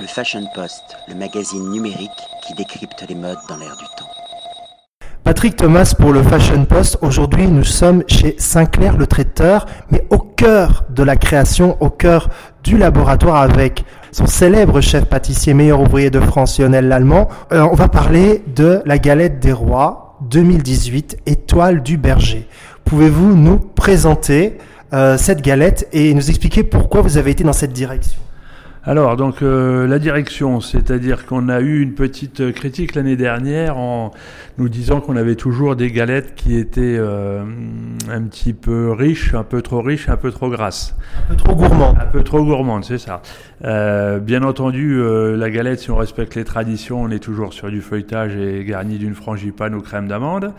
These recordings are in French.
Le Fashion Post, le magazine numérique qui décrypte les modes dans l'air du temps. Patrick Thomas pour le Fashion Post. Aujourd'hui, nous sommes chez Sinclair le traiteur, mais au cœur de la création, au cœur du laboratoire avec son célèbre chef pâtissier meilleur ouvrier de France, Lionel Lallemand. Euh, on va parler de la galette des rois 2018, étoile du berger. Pouvez-vous nous présenter euh, cette galette et nous expliquer pourquoi vous avez été dans cette direction? Alors, donc euh, la direction, c'est-à-dire qu'on a eu une petite critique l'année dernière en nous disant qu'on avait toujours des galettes qui étaient euh, un petit peu riches, un peu trop riches, un peu trop grasses. Un peu trop gourmandes. Un peu trop gourmandes, c'est ça. Euh, bien entendu, la galette, si on respecte les traditions, on est toujours sur du feuilletage et garni d'une frangipane ou crème d'amande.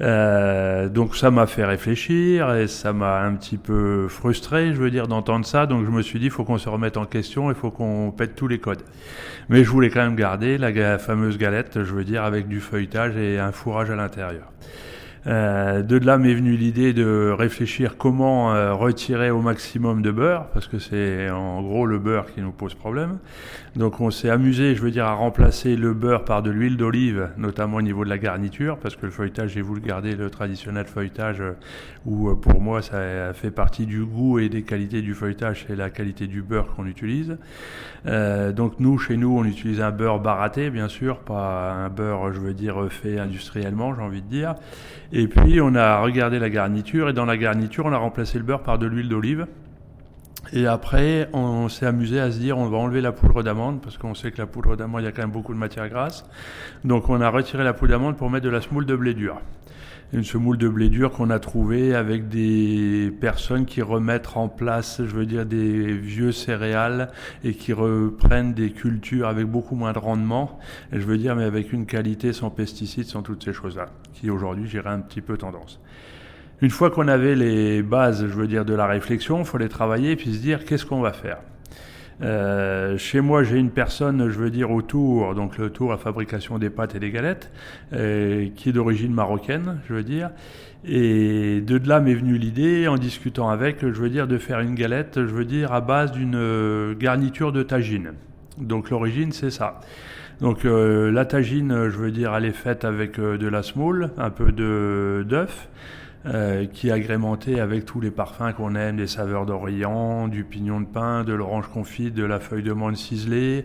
donc ça m'a fait réfléchir et ça m'a un petit peu frustré, je veux dire, d'entendre ça. Donc je me suis dit, il faut qu'on se remette en question, il faut qu'on pète tous les codes. Mais je voulais quand même garder la fameuse galette, je veux dire, avec du feuilletage et un fourrage à l'intérieur. Euh, de là m'est venue l'idée de réfléchir comment euh, retirer au maximum de beurre, parce que c'est en gros le beurre qui nous pose problème. Donc on s'est amusé, je veux dire, à remplacer le beurre par de l'huile d'olive, notamment au niveau de la garniture, parce que le feuilletage, j'ai voulu garder le traditionnel feuilletage, euh, où pour moi ça fait partie du goût et des qualités du feuilletage, c'est la qualité du beurre qu'on utilise. donc nous, chez nous, on utilise un beurre baraté, bien sûr, pas un beurre, je veux dire, fait industriellement, j'ai envie de dire. Et puis on a regardé la garniture et dans la garniture on a remplacé le beurre par de l'huile d'olive. Et après, on s'est amusé à se dire, on va enlever la poudre d'amande, parce qu'on sait que la poudre d'amande, il y a quand même beaucoup de matière grasse. Donc on a retiré la poudre d'amande pour mettre de la semoule de blé dur une semoule de blé dur qu'on a trouvé avec des personnes qui remettent en place, je veux dire, des vieux céréales et qui reprennent des cultures avec beaucoup moins de rendement, et je veux dire, mais avec une qualité sans pesticides, sans toutes ces choses-là, qui aujourd'hui, j'irais un petit peu tendance. Une fois qu'on avait les bases, je veux dire, de la réflexion, il faut les travailler et puis se dire qu'est-ce qu'on va faire? Euh, chez moi, j'ai une personne, je veux dire, autour, donc le tour à fabrication des pâtes et des galettes, euh, qui est d'origine marocaine, je veux dire. Et de là m'est venue l'idée, en discutant avec, je veux dire, de faire une galette, je veux dire, à base d'une euh, garniture de tagine. Donc l'origine, c'est ça. Donc la tagine, je veux dire, elle est faite avec de la semoule, un peu de d'œuf, euh, qui est agrémenté avec tous les parfums qu'on aime, des saveurs d'Orient, du pignon de pain, de l'orange confite, de la feuille de menthe ciselée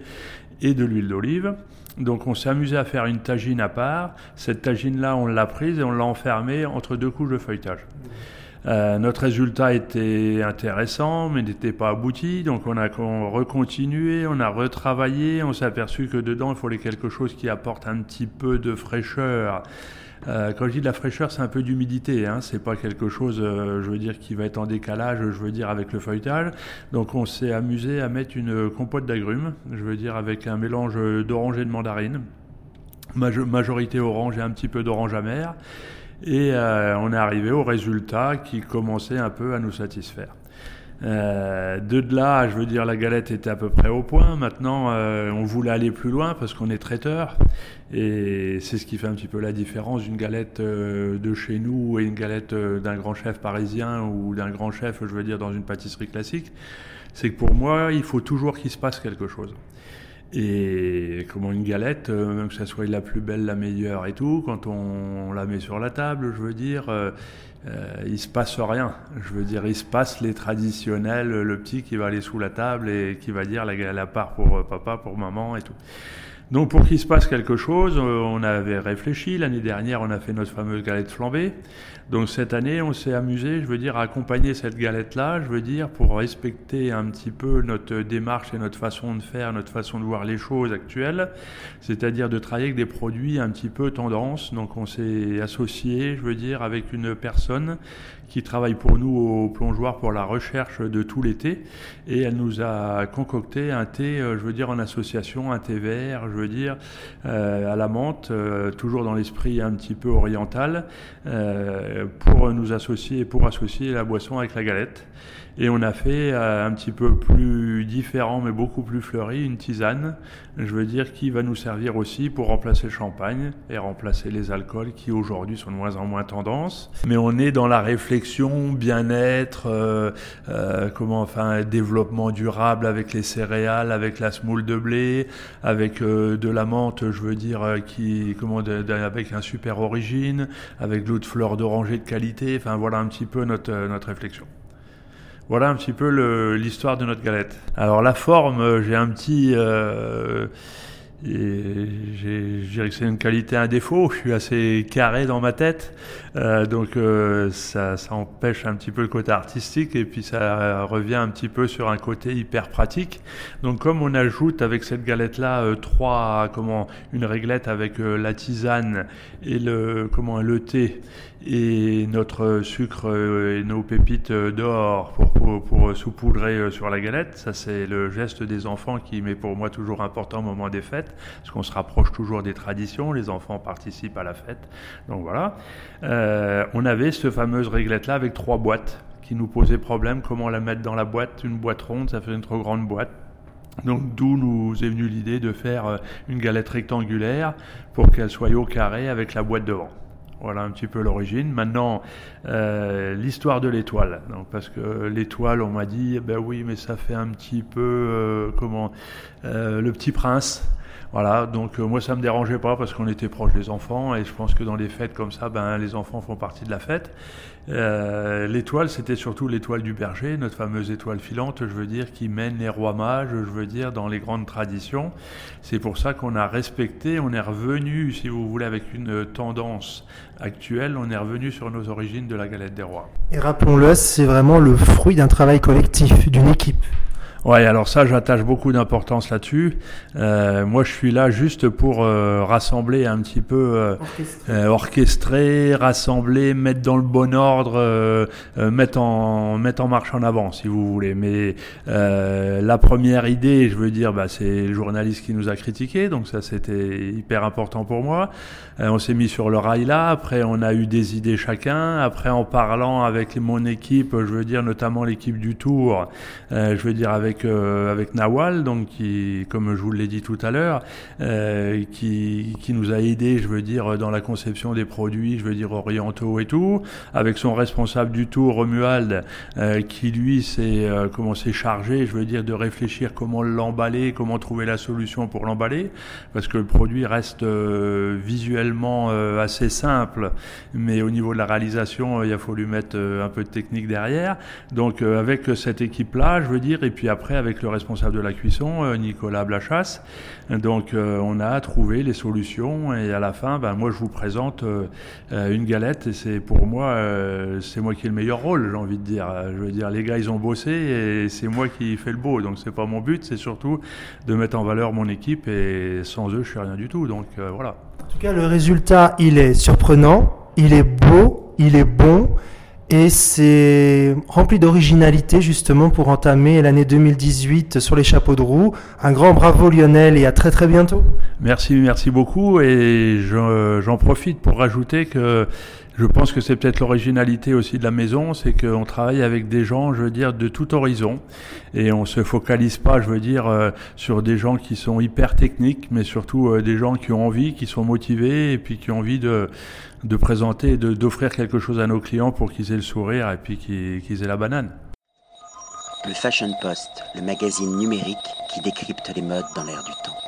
et de l'huile d'olive. Donc on s'est amusé à faire une tagine à part. Cette tagine-là, on l'a prise et on l'a enfermée entre deux couches de feuilletage. Euh, notre résultat était intéressant, mais n'était pas abouti. Donc on a recontinué, on a retravaillé. On s'est aperçu que dedans, il fallait quelque chose qui apporte un petit peu de fraîcheur euh, quand je dis de la fraîcheur, c'est un peu d'humidité. Hein. C'est pas quelque chose, euh, je veux dire, qui va être en décalage, je veux dire, avec le feuilletage. Donc, on s'est amusé à mettre une compote d'agrumes, je veux dire, avec un mélange d'orange et de mandarine. majorité orange et un petit peu d'orange amer. Et euh, on est arrivé au résultat qui commençait un peu à nous satisfaire. Euh, de là, je veux dire, la galette était à peu près au point. Maintenant, euh, on voulait aller plus loin parce qu'on est traiteur. Et c'est ce qui fait un petit peu la différence d'une galette euh, de chez nous et une galette d'un grand chef parisien ou d'un grand chef, je veux dire, dans une pâtisserie classique. C'est que pour moi, il faut toujours qu'il se passe quelque chose. Et comment une galette, même que ça soit la plus belle, la meilleure et tout, quand on, la met sur la table, je veux dire, euh, il se passe rien. Je veux dire, il se passe les traditionnels, le petit qui va aller sous la table et qui va dire la, la part pour euh, papa, pour maman et tout. Donc pour qu'il se passe quelque chose, euh, on avait réfléchi. L'année dernière, on a fait notre fameuse galette flambée. Donc cette année, on s'est amusé, je veux dire, à accompagner cette galette-là, je veux dire, pour respecter un petit peu notre démarche et notre façon de faire, notre façon de voir les choses actuelles, c'est-à-dire de travailler avec des produits un petit peu tendance. Donc on s'est associé, je veux dire, avec une personne qui travaille pour nous au plongeoir pour la recherche de tout l'été, et elle nous a concocté un thé, euh, je veux dire, en association, un thé vert, je veux dire, euh, à la menthe, euh, toujours dans l'esprit un petit peu oriental. Euh, pour nous associer pour associer la boisson avec la galette. Et on a fait un petit peu plus différent, mais beaucoup plus fleuri, une tisane, je veux dire, qui va nous servir aussi pour remplacer le champagne et remplacer les alcools qui aujourd'hui sont de moins en moins tendance. Mais on est dans la réflexion, bien-être, comment, enfin, développement durable avec les céréales, avec la semoule de blé, avec de la menthe, je veux dire, euh, qui, comment, avec un super origine, avec l'eau de fleurs d'oranger de qualité. Enfin, voilà un petit peu notre notre réflexion. Voilà un petit peu l'histoire de notre galette. Alors la forme, j'ai un petit euh, et je dirais que c'est une qualité, un défaut. Je suis assez carré dans ma tête, euh, donc euh, ça, ça, empêche un petit peu le côté artistique et puis ça revient un petit peu sur un côté hyper pratique. Donc comme on ajoute avec cette galette là euh, trois, comment, une réglette avec euh, la tisane et le, comment, le thé et notre sucre et nos pépites d'or pour, pour, pour saupoudrer sur la galette. Ça, c'est le geste des enfants qui m'est pour moi toujours important au moment des fêtes, parce qu'on se rapproche toujours des traditions. Les enfants participent à la fête. Donc voilà. Euh, on avait cette fameuse réglette-là avec trois boîtes qui nous posaient problème. Comment la mettre dans la boîte? Une boîte ronde, ça fait une trop grande boîte. Donc d'où nous est venue l'idée de faire une galette rectangulaire pour qu'elle soit au carré avec la boîte devant. Voilà un petit peu l'origine. Maintenant, euh, l'histoire de l'étoile. Donc, parce que l'étoile, on m'a dit, ben oui, mais ça fait un petit peu, euh, comment, euh, le petit prince. Voilà, donc euh, moi ça me dérangeait pas parce qu'on était proche des enfants et je pense que dans les fêtes comme ça, ben les enfants font partie de la fête. Euh, l'étoile, c'était surtout l'étoile du berger, notre fameuse étoile filante, je veux dire, qui mène les rois mages, je veux dire, dans les grandes traditions. C'est pour ça qu'on a respecté, on est revenu, si vous voulez, avec une tendance actuelle, on est revenu sur nos origines de la galette des rois. Et rappelons-le, c'est vraiment le fruit d'un travail collectif, d'une équipe. Ouais, alors ça, j'attache beaucoup d'importance là-dessus. Euh, moi, je suis là juste pour euh, rassembler un petit peu, euh, euh orchestrer, rassembler, mettre dans le bon ordre, euh, euh, mettre en mettre en marche en avant, si vous voulez. Mais la première idée, je veux dire, bah, c'est le journaliste qui nous a critiqué, donc ça, c'était hyper important pour moi. on s'est mis sur le rail là. Après, on a eu des idées chacun. Après, en parlant avec mon équipe, je veux dire notamment l'équipe du Tour, je veux dire avec avec, euh, avec Nawal, donc qui, comme je vous l'ai dit tout à l'heure, euh, qui, qui nous a aidé, je veux dire, dans la conception des produits, je veux dire, orientaux et tout, avec son responsable du tout, Romuald, euh, qui lui s'est comment s'est chargé, je veux dire, de réfléchir comment l'emballer, comment trouver la solution pour l'emballer, parce que le produit reste visuellement assez simple, mais au niveau de la réalisation, il a fallu mettre un peu de technique derrière. Donc avec cette équipe-là, je veux dire, et puis après avec le responsable de la cuisson, euh, Nicolas Blachasse. Donc euh, on a trouvé les solutions et à la fin, ben, moi je vous présente euh, une galette et c'est pour moi, c'est moi qui ai le meilleur rôle, j'ai envie de dire. Je veux dire, les gars ils ont bossé et c'est moi qui fais le beau. Donc c'est pas mon but, c'est surtout de mettre en valeur mon équipe et sans eux je suis rien du tout. Donc voilà. En tout cas, le résultat il est surprenant, il est beau, il est bon. Et c'est rempli d'originalité justement pour entamer l'année 2018 sur les chapeaux de roue. Un grand bravo Lionel et à très très bientôt. Merci, merci beaucoup et j'en profite pour rajouter que je pense que c'est peut-être l'originalité aussi de la maison, c'est qu'on travaille avec des gens, je veux dire, de tout horizon, et on se focalise pas, je veux dire, euh, sur des gens qui sont hyper techniques, mais surtout euh, des gens qui ont envie, qui sont motivés, et puis qui ont envie de, de présenter, d'offrir quelque chose à nos clients pour qu'ils aient le sourire et puis qu'ils qu aient la banane. Le Fashion Post, le magazine numérique qui décrypte les modes dans l'air du temps.